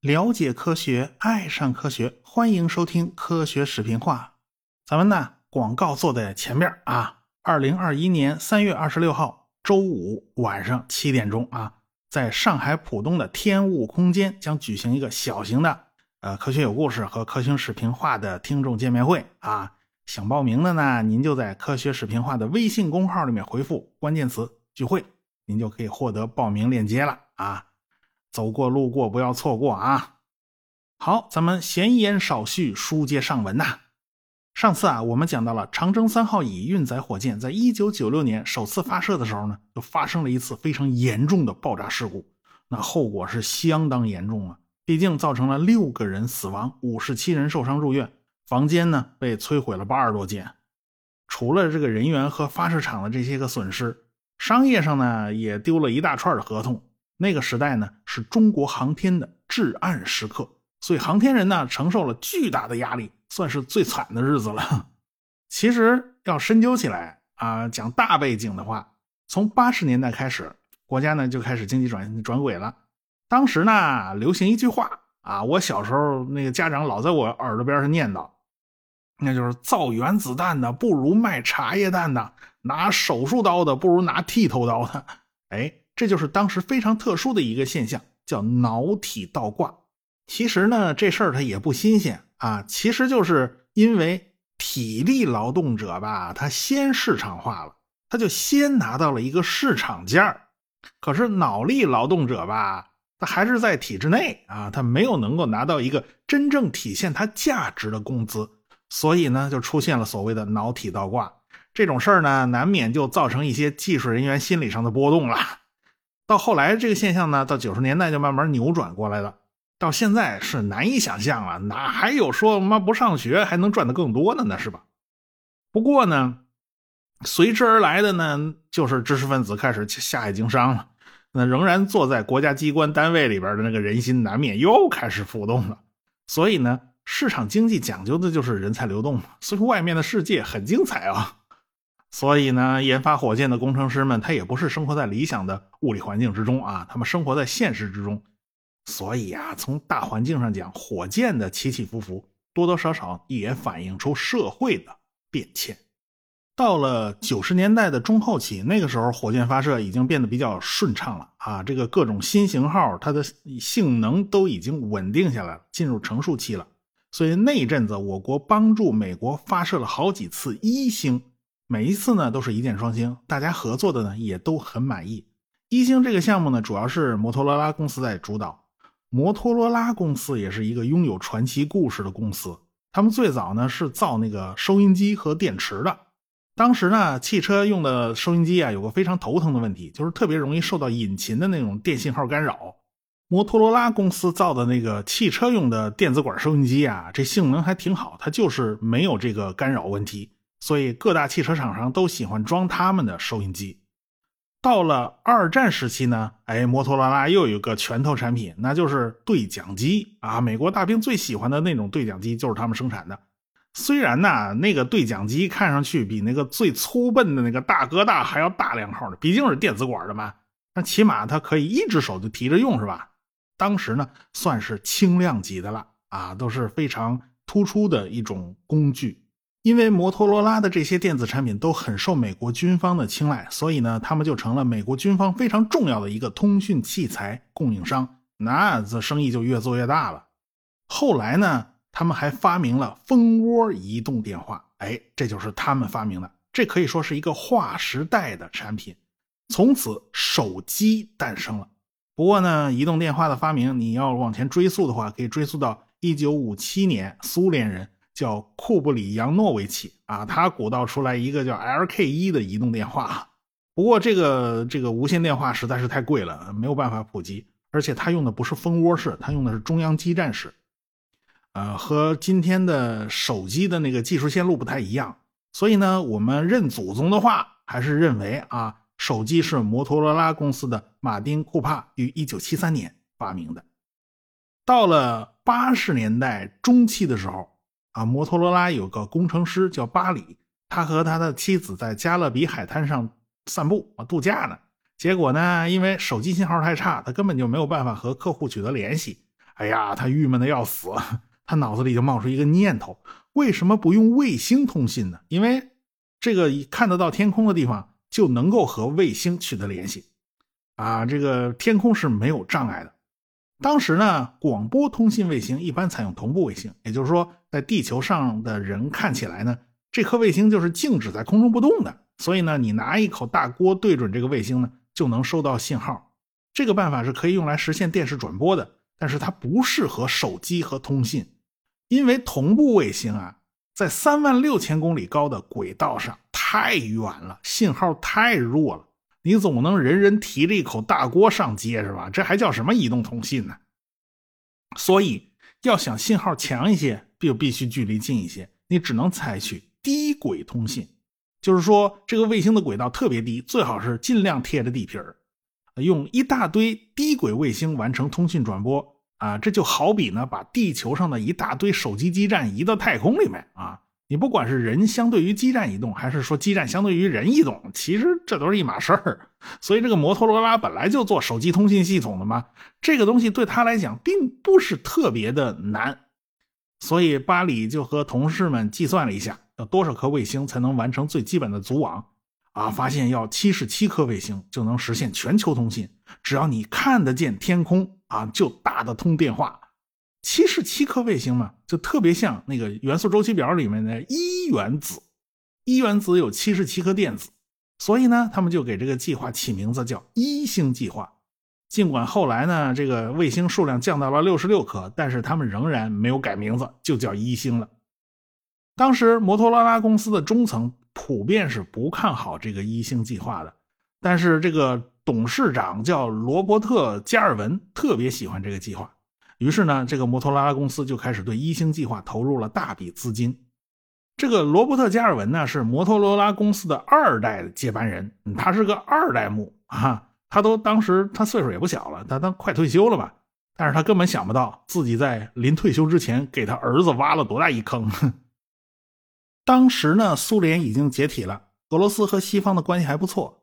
了解科学，爱上科学，欢迎收听科学视频化。咱们呢，广告做在前面啊。二零二一年三月二十六号周五晚上七点钟啊，在上海浦东的天物空间将举行一个小型的呃科学有故事和科学视频化的听众见面会啊。想报名的呢，您就在科学视频化的微信公号里面回复关键词“聚会”，您就可以获得报名链接了啊。走过路过不要错过啊！好，咱们闲言少叙，书接上文呐。上次啊，我们讲到了长征三号乙运载火箭在一九九六年首次发射的时候呢，就发生了一次非常严重的爆炸事故，那后果是相当严重啊！毕竟造成了六个人死亡，五十七人受伤入院，房间呢被摧毁了八十多间。除了这个人员和发射场的这些个损失，商业上呢也丢了一大串的合同。那个时代呢，是中国航天的至暗时刻，所以航天人呢承受了巨大的压力，算是最惨的日子了。其实要深究起来啊，讲大背景的话，从八十年代开始，国家呢就开始经济转转轨了。当时呢，流行一句话啊，我小时候那个家长老在我耳朵边上念叨，那就是造原子弹的不如卖茶叶蛋的，拿手术刀的不如拿剃头刀的。哎。这就是当时非常特殊的一个现象，叫脑体倒挂。其实呢，这事儿它也不新鲜啊。其实就是因为体力劳动者吧，他先市场化了，他就先拿到了一个市场价可是脑力劳动者吧，他还是在体制内啊，他没有能够拿到一个真正体现他价值的工资，所以呢，就出现了所谓的脑体倒挂这种事儿呢，难免就造成一些技术人员心理上的波动了。到后来，这个现象呢，到九十年代就慢慢扭转过来了。到现在是难以想象了，哪还有说妈不上学还能赚的更多的呢？是吧？不过呢，随之而来的呢，就是知识分子开始下海经商了。那仍然坐在国家机关单位里边的那个人心难免又开始浮动了。所以呢，市场经济讲究的就是人才流动嘛。所以外面的世界很精彩啊。所以呢，研发火箭的工程师们，他也不是生活在理想的物理环境之中啊，他们生活在现实之中。所以啊，从大环境上讲，火箭的起起伏伏，多多少少也反映出社会的变迁。到了九十年代的中后期，那个时候火箭发射已经变得比较顺畅了啊，这个各种新型号它的性能都已经稳定下来了，进入成熟期了。所以那一阵子，我国帮助美国发射了好几次一星。每一次呢都是一箭双星，大家合作的呢也都很满意。一星这个项目呢，主要是摩托罗拉公司在主导。摩托罗拉公司也是一个拥有传奇故事的公司。他们最早呢是造那个收音机和电池的。当时呢，汽车用的收音机啊，有个非常头疼的问题，就是特别容易受到引擎的那种电信号干扰。摩托罗拉公司造的那个汽车用的电子管收音机啊，这性能还挺好，它就是没有这个干扰问题。所以各大汽车厂商都喜欢装他们的收音机。到了二战时期呢，哎，摩托罗拉又有个拳头产品，那就是对讲机啊。美国大兵最喜欢的那种对讲机就是他们生产的。虽然呢，那个对讲机看上去比那个最粗笨的那个大哥大还要大两号的，毕竟是电子管的嘛。那起码它可以一只手就提着用，是吧？当时呢，算是轻量级的了啊，都是非常突出的一种工具。因为摩托罗拉的这些电子产品都很受美国军方的青睐，所以呢，他们就成了美国军方非常重要的一个通讯器材供应商。那这生意就越做越大了。后来呢，他们还发明了蜂窝移动电话，哎，这就是他们发明的，这可以说是一个划时代的产品。从此，手机诞生了。不过呢，移动电话的发明，你要往前追溯的话，可以追溯到一九五七年，苏联人。叫库布里扬诺维奇啊，他鼓捣出来一个叫 LK1 的移动电话。不过这个这个无线电话实在是太贵了，没有办法普及。而且他用的不是蜂窝式，他用的是中央基站式，呃，和今天的手机的那个技术线路不太一样。所以呢，我们认祖宗的话，还是认为啊，手机是摩托罗拉公司的马丁库帕于1973年发明的。到了八十年代中期的时候。啊，摩托罗拉有个工程师叫巴里，他和他的妻子在加勒比海滩上散步啊度假呢。结果呢，因为手机信号太差，他根本就没有办法和客户取得联系。哎呀，他郁闷的要死，他脑子里就冒出一个念头：为什么不用卫星通信呢？因为这个看得到天空的地方就能够和卫星取得联系，啊，这个天空是没有障碍的。当时呢，广播通信卫星一般采用同步卫星，也就是说，在地球上的人看起来呢，这颗卫星就是静止在空中不动的。所以呢，你拿一口大锅对准这个卫星呢。就能收到信号，这个办法是可以用来实现电视转播的，但是它不适合手机和通信，因为同步卫星啊，在三万六千公里高的轨道上太远了，信号太弱了，你总不能人人提着一口大锅上街是吧？这还叫什么移动通信呢？所以要想信号强一些，就必须距离近一些，你只能采取低轨通信。就是说，这个卫星的轨道特别低，最好是尽量贴着地皮儿，用一大堆低轨卫星完成通信转播啊！这就好比呢，把地球上的一大堆手机基站移到太空里面啊！你不管是人相对于基站移动，还是说基站相对于人移动，其实这都是一码事儿。所以，这个摩托罗拉本来就做手机通信系统的嘛，这个东西对他来讲并不是特别的难。所以，巴里就和同事们计算了一下。要多少颗卫星才能完成最基本的组网？啊，发现要七十七颗卫星就能实现全球通信。只要你看得见天空啊，就打得通电话。七十七颗卫星嘛，就特别像那个元素周期表里面的一原子。一原子有七十七颗电子，所以呢，他们就给这个计划起名字叫一星计划。尽管后来呢，这个卫星数量降到了六十六颗，但是他们仍然没有改名字，就叫一星了。当时摩托罗拉公司的中层普遍是不看好这个一星计划的，但是这个董事长叫罗伯特·加尔文，特别喜欢这个计划。于是呢，这个摩托罗拉公司就开始对一星计划投入了大笔资金。这个罗伯特·加尔文呢，是摩托罗拉公司的二代接班人，他是个二代目啊。他都当时他岁数也不小了，他都快退休了吧？但是他根本想不到自己在临退休之前给他儿子挖了多大一坑。当时呢，苏联已经解体了，俄罗斯和西方的关系还不错。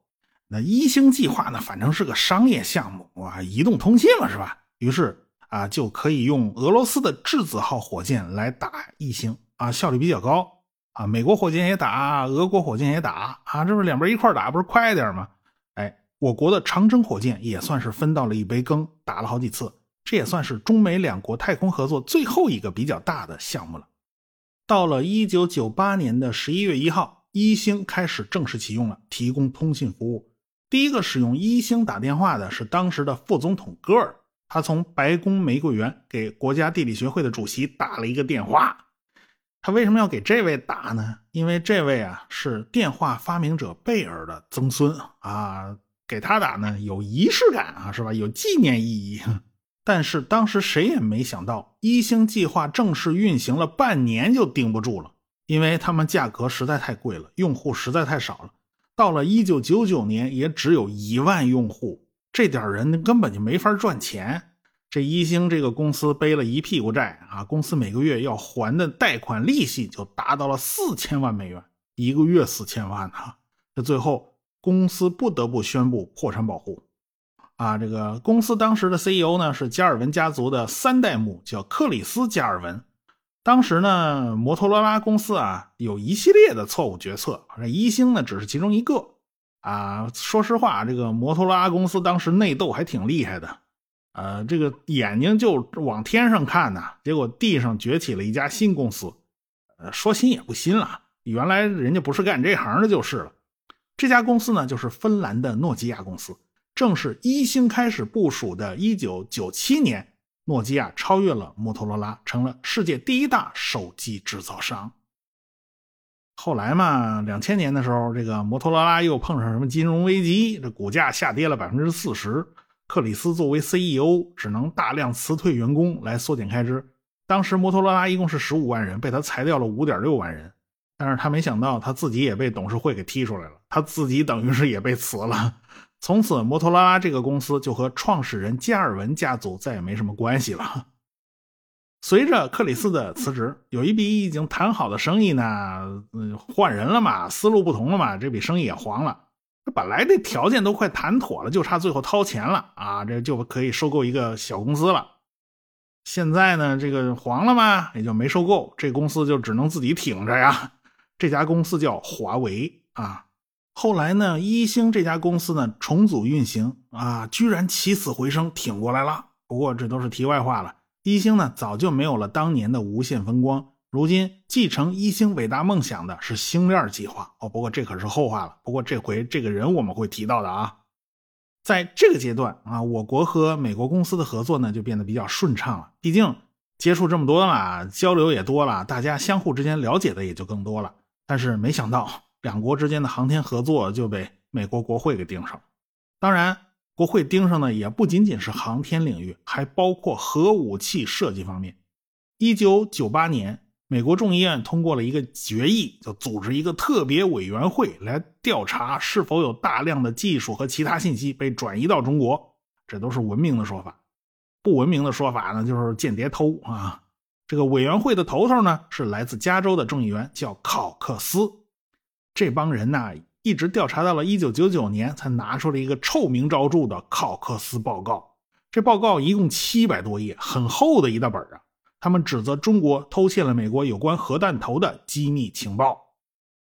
那一星计划呢，反正是个商业项目哇，移动通信嘛，是吧？于是啊，就可以用俄罗斯的质子号火箭来打一星啊，效率比较高啊。美国火箭也打，俄国火箭也打啊，这不两边一块打，不是快点吗？哎，我国的长征火箭也算是分到了一杯羹，打了好几次，这也算是中美两国太空合作最后一个比较大的项目了。到了一九九八年的十一月一号，一星开始正式启用了，提供通信服务。第一个使用一星打电话的是当时的副总统戈尔，他从白宫玫瑰园给国家地理学会的主席打了一个电话。他为什么要给这位打呢？因为这位啊是电话发明者贝尔的曾孙啊，给他打呢有仪式感啊，是吧？有纪念意义。但是当时谁也没想到，一星计划正式运行了半年就顶不住了，因为他们价格实在太贵了，用户实在太少了。到了一九九九年，也只有一万用户，这点人根本就没法赚钱。这一星这个公司背了一屁股债啊，公司每个月要还的贷款利息就达到了四千万美元，一个月四千万啊！这最后公司不得不宣布破产保护。啊，这个公司当时的 CEO 呢是加尔文家族的三代目，叫克里斯·加尔文。当时呢，摩托罗拉公司啊有一系列的错误决策，这一星呢只是其中一个。啊，说实话，这个摩托罗拉公司当时内斗还挺厉害的。呃，这个眼睛就往天上看呢，结果地上崛起了一家新公司。呃，说新也不新了，原来人家不是干这行的，就是了。这家公司呢，就是芬兰的诺基亚公司。正是一星开始部署的1997年，诺基亚超越了摩托罗拉，成了世界第一大手机制造商。后来嘛，两千年的时候，这个摩托罗拉又碰上什么金融危机，这股价下跌了百分之四十。克里斯作为 CEO，只能大量辞退员工来缩减开支。当时摩托罗拉一共是十五万人，被他裁掉了五点六万人。但是他没想到，他自己也被董事会给踢出来了，他自己等于是也被辞了。从此，摩托罗拉这个公司就和创始人加尔文家族再也没什么关系了。随着克里斯的辞职，有一笔已经谈好的生意呢，换人了嘛，思路不同了嘛，这笔生意也黄了。本来这条件都快谈妥了，就差最后掏钱了啊，这就可以收购一个小公司了。现在呢，这个黄了嘛，也就没收购，这公司就只能自己挺着呀。这家公司叫华为啊。后来呢，一星这家公司呢重组运行啊，居然起死回生，挺过来了。不过这都是题外话了。一星呢早就没有了当年的无限风光，如今继承一星伟大梦想的是星链计划哦。不过这可是后话了。不过这回这个人我们会提到的啊。在这个阶段啊，我国和美国公司的合作呢就变得比较顺畅了。毕竟接触这么多了，交流也多了，大家相互之间了解的也就更多了。但是没想到，两国之间的航天合作就被美国国会给盯上了。当然，国会盯上的也不仅仅是航天领域，还包括核武器设计方面。一九九八年，美国众议院通过了一个决议，就组织一个特别委员会来调查是否有大量的技术和其他信息被转移到中国。这都是文明的说法，不文明的说法呢，就是间谍偷啊。这个委员会的头头呢，是来自加州的众议员，叫考克斯。这帮人呢，一直调查到了1999年，才拿出了一个臭名昭著的考克斯报告。这报告一共七百多页，很厚的一大本啊。他们指责中国偷窃了美国有关核弹头的机密情报。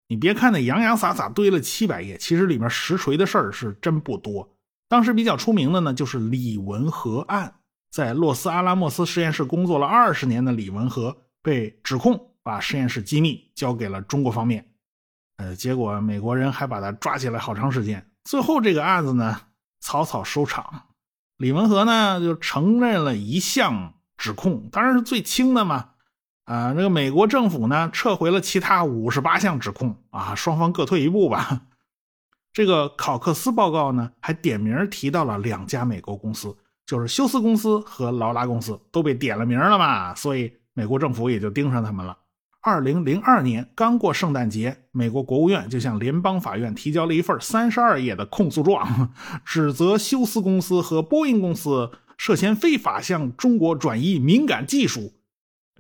你别看那洋洋洒洒堆了七百页，其实里面实锤的事儿是真不多。当时比较出名的呢，就是李文和案。在洛斯阿拉莫斯实验室工作了二十年的李文和被指控把实验室机密交给了中国方面，呃，结果美国人还把他抓起来好长时间。最后这个案子呢草草收场，李文和呢就承认了一项指控，当然是最轻的嘛。啊，这个美国政府呢撤回了其他五十八项指控啊，双方各退一步吧。这个考克斯报告呢还点名提到了两家美国公司。就是休斯公司和劳拉公司都被点了名了嘛，所以美国政府也就盯上他们了。二零零二年刚过圣诞节，美国国务院就向联邦法院提交了一份三十二页的控诉状，指责休斯公司和波音公司涉嫌非法向中国转移敏感技术。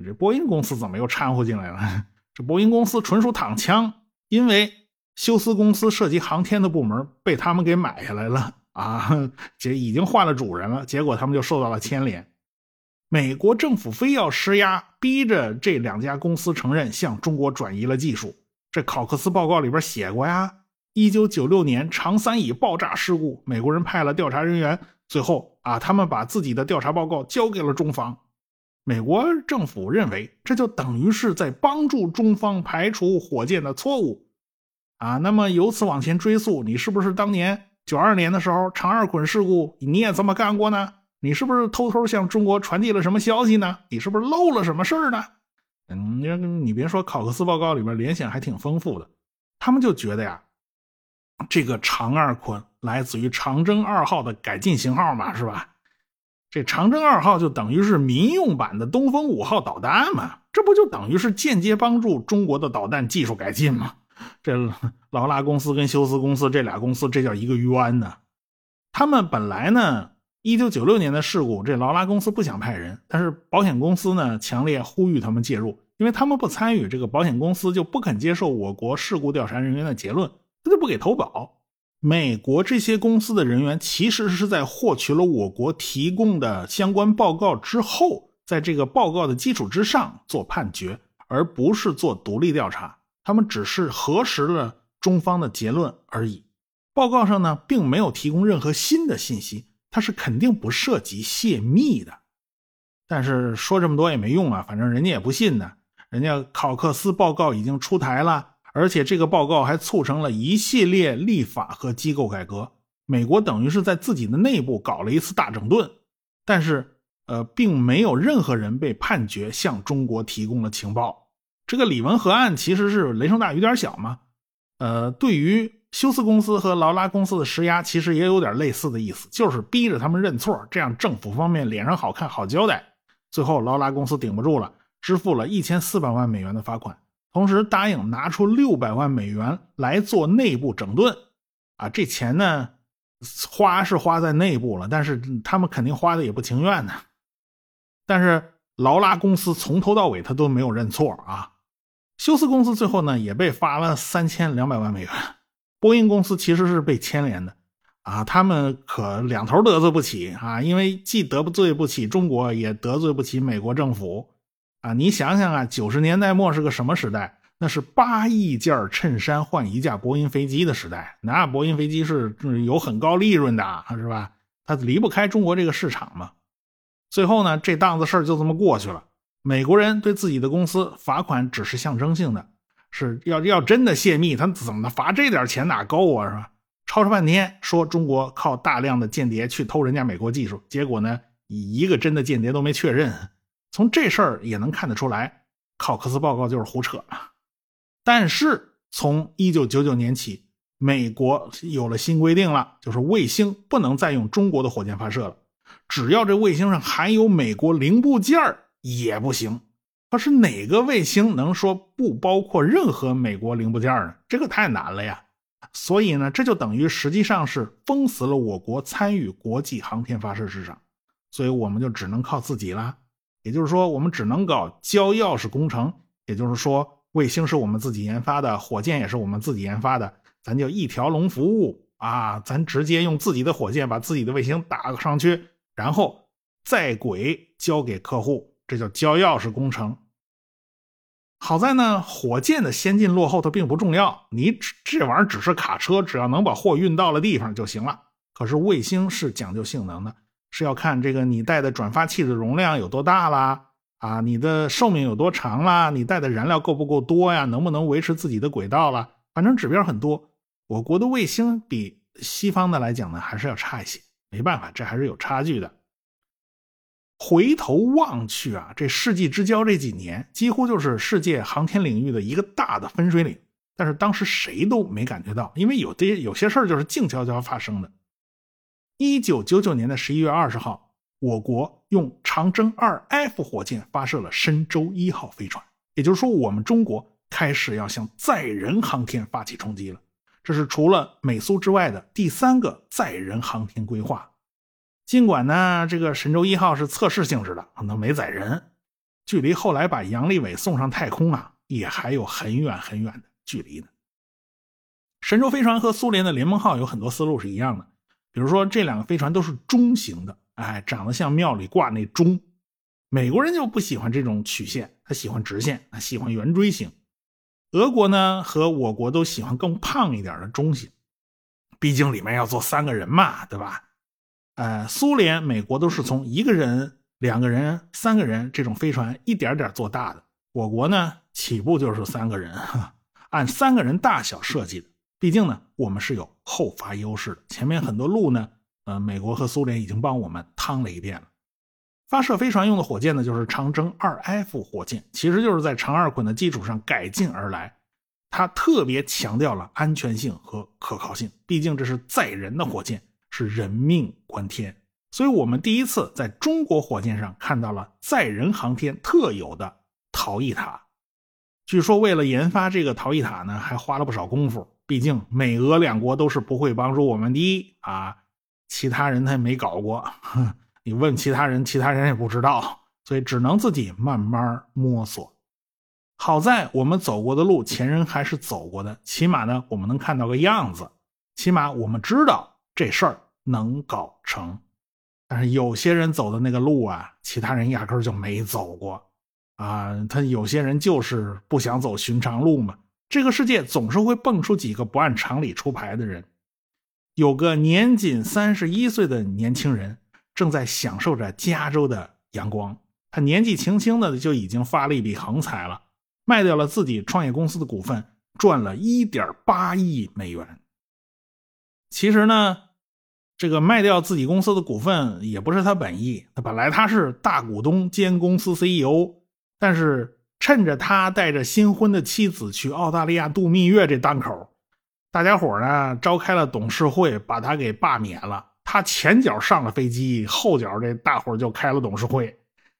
这波音公司怎么又掺和进来了？这波音公司纯属躺枪，因为休斯公司涉及航天的部门被他们给买下来了。啊，这已经换了主人了，结果他们就受到了牵连。美国政府非要施压，逼着这两家公司承认向中国转移了技术。这考克斯报告里边写过呀，一九九六年长三乙爆炸事故，美国人派了调查人员，最后啊，他们把自己的调查报告交给了中方。美国政府认为，这就等于是在帮助中方排除火箭的错误。啊，那么由此往前追溯，你是不是当年？九二年的时候，长二捆事故，你也这么干过呢？你是不是偷偷向中国传递了什么消息呢？你是不是漏了什么事儿呢？嗯，你别说，考克斯报告里边联想还挺丰富的。他们就觉得呀，这个长二捆来自于长征二号的改进型号嘛，是吧？这长征二号就等于是民用版的东风五号导弹嘛，这不就等于是间接帮助中国的导弹技术改进吗？这劳拉公司跟休斯公司这俩公司，这叫一个冤呢。他们本来呢，一九九六年的事故，这劳拉公司不想派人，但是保险公司呢，强烈呼吁他们介入，因为他们不参与，这个保险公司就不肯接受我国事故调查人员的结论，他就不给投保。美国这些公司的人员其实是在获取了我国提供的相关报告之后，在这个报告的基础之上做判决，而不是做独立调查。他们只是核实了中方的结论而已，报告上呢并没有提供任何新的信息，它是肯定不涉及泄密的。但是说这么多也没用啊，反正人家也不信呢。人家考克斯报告已经出台了，而且这个报告还促成了一系列立法和机构改革。美国等于是在自己的内部搞了一次大整顿，但是呃，并没有任何人被判决向中国提供了情报。这个李文和案其实是雷声大雨点小嘛，呃，对于休斯公司和劳拉公司的施压，其实也有点类似的意思，就是逼着他们认错，这样政府方面脸上好看，好交代。最后劳拉公司顶不住了，支付了一千四百万美元的罚款，同时答应拿出六百万美元来做内部整顿。啊，这钱呢，花是花在内部了，但是他们肯定花的也不情愿呢。但是劳拉公司从头到尾他都没有认错啊。休斯公司最后呢也被罚了三千两百万美元，波音公司其实是被牵连的，啊，他们可两头得罪不起啊，因为既得不罪不起中国，也得罪不起美国政府，啊，你想想啊，九十年代末是个什么时代？那是八亿件衬衫换一架波音飞机的时代，那波音飞机是有很高利润的，是吧？它离不开中国这个市场嘛。最后呢，这档子事儿就这么过去了。美国人对自己的公司罚款只是象征性的，是要要真的泄密，他怎么罚这点钱哪够啊？是吧？吵吵半天说中国靠大量的间谍去偷人家美国技术，结果呢，一个真的间谍都没确认。从这事儿也能看得出来，考克斯报告就是胡扯。但是从一九九九年起，美国有了新规定了，就是卫星不能再用中国的火箭发射了，只要这卫星上含有美国零部件也不行。可是哪个卫星能说不包括任何美国零部件呢？这个太难了呀。所以呢，这就等于实际上是封死了我国参与国际航天发射市场，所以我们就只能靠自己啦。也就是说，我们只能搞交钥匙工程，也就是说。卫星是我们自己研发的，火箭也是我们自己研发的，咱就一条龙服务啊！咱直接用自己的火箭把自己的卫星打上去，然后在轨交给客户，这叫交钥匙工程。好在呢，火箭的先进落后它并不重要，你这玩意儿只是卡车，只要能把货运到了地方就行了。可是卫星是讲究性能的，是要看这个你带的转发器的容量有多大啦。啊，你的寿命有多长啦？你带的燃料够不够多呀？能不能维持自己的轨道了？反正指标很多。我国的卫星比西方的来讲呢，还是要差一些。没办法，这还是有差距的。回头望去啊，这世纪之交这几年，几乎就是世界航天领域的一个大的分水岭。但是当时谁都没感觉到，因为有的有些事儿就是静悄悄发生的。一九九九年的十一月二十号。我国用长征二 F 火箭发射了神舟一号飞船，也就是说，我们中国开始要向载人航天发起冲击了。这是除了美苏之外的第三个载人航天规划。尽管呢，这个神舟一号是测试性质的，可能没载人，距离后来把杨利伟送上太空啊，也还有很远很远的距离呢。神舟飞船和苏联的联盟号有很多思路是一样的，比如说这两个飞船都是中型的。哎，长得像庙里挂那钟，美国人就不喜欢这种曲线，他喜欢直线，他喜欢圆锥形。俄国呢和我国都喜欢更胖一点的中型，毕竟里面要坐三个人嘛，对吧？呃，苏联、美国都是从一个人、两个人、三个人这种飞船一点点做大的，我国呢起步就是三个人，按三个人大小设计的。毕竟呢，我们是有后发优势的，前面很多路呢。呃，美国和苏联已经帮我们趟了一遍了。发射飞船用的火箭呢，就是长征二 F 火箭，其实就是在长二捆的基础上改进而来。它特别强调了安全性和可靠性，毕竟这是载人的火箭，是人命关天。所以我们第一次在中国火箭上看到了载人航天特有的逃逸塔。据说为了研发这个逃逸塔呢，还花了不少功夫。毕竟美俄两国都是不会帮助我们的啊。其他人他也没搞过，你问其他人，其他人也不知道，所以只能自己慢慢摸索。好在我们走过的路，前人还是走过的，起码呢，我们能看到个样子，起码我们知道这事儿能搞成。但是有些人走的那个路啊，其他人压根就没走过啊。他有些人就是不想走寻常路嘛。这个世界总是会蹦出几个不按常理出牌的人。有个年仅三十一岁的年轻人正在享受着加州的阳光。他年纪轻轻的就已经发了一笔横财了，卖掉了自己创业公司的股份，赚了一点八亿美元。其实呢，这个卖掉自己公司的股份也不是他本意。他本来他是大股东兼公司 CEO，但是趁着他带着新婚的妻子去澳大利亚度蜜月这档口。大家伙呢召开了董事会，把他给罢免了。他前脚上了飞机，后脚这大伙就开了董事会。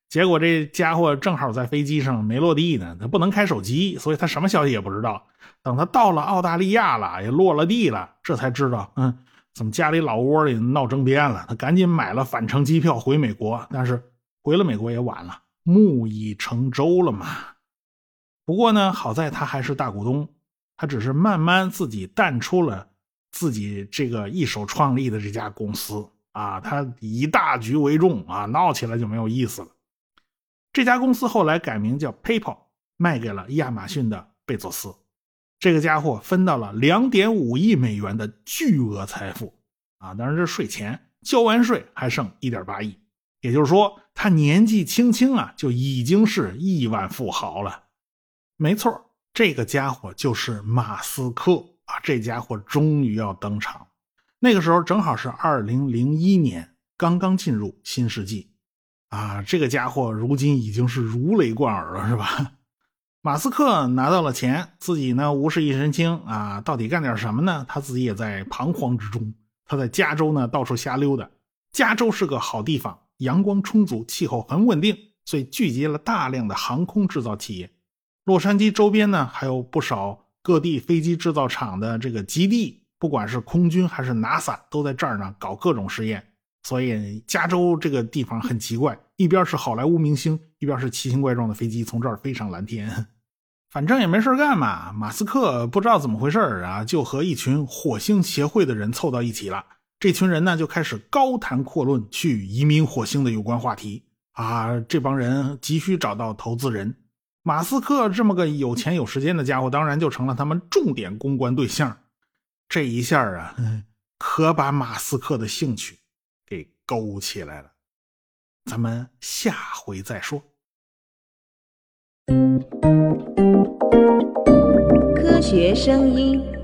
结果这家伙正好在飞机上没落地呢，他不能开手机，所以他什么消息也不知道。等他到了澳大利亚了，也落了地了，这才知道，嗯，怎么家里老窝里闹争辩了。他赶紧买了返程机票回美国，但是回了美国也晚了，木已成舟了嘛。不过呢，好在他还是大股东。他只是慢慢自己淡出了自己这个一手创立的这家公司啊，他以大局为重啊，闹起来就没有意思了。这家公司后来改名叫 PayPal，卖给了亚马逊的贝佐斯。这个家伙分到了两点五亿美元的巨额财富啊！当然这税前，交完税还剩一点八亿，也就是说他年纪轻轻啊就已经是亿万富豪了。没错，这个家伙就是马斯克啊！这家伙终于要登场。那个时候正好是二零零一年，刚刚进入新世纪。啊，这个家伙如今已经是如雷贯耳了，是吧？马斯克拿到了钱，自己呢无事一身轻啊，到底干点什么呢？他自己也在彷徨之中。他在加州呢到处瞎溜达。加州是个好地方，阳光充足，气候很稳定，所以聚集了大量的航空制造企业。洛杉矶周边呢还有不少各地飞机制造厂的这个基地，不管是空军还是 NASA 都在这儿呢搞各种实验。所以加州这个地方很奇怪，一边是好莱坞明星，一边是奇形怪状的飞机从这儿飞上蓝天。反正也没事干嘛，马斯克不知道怎么回事啊，就和一群火星协会的人凑到一起了。这群人呢就开始高谈阔论去移民火星的有关话题啊。这帮人急需找到投资人，马斯克这么个有钱有时间的家伙，当然就成了他们重点公关对象。这一下啊，可把马斯克的兴趣给。勾起来了，咱们下回再说。科学声音。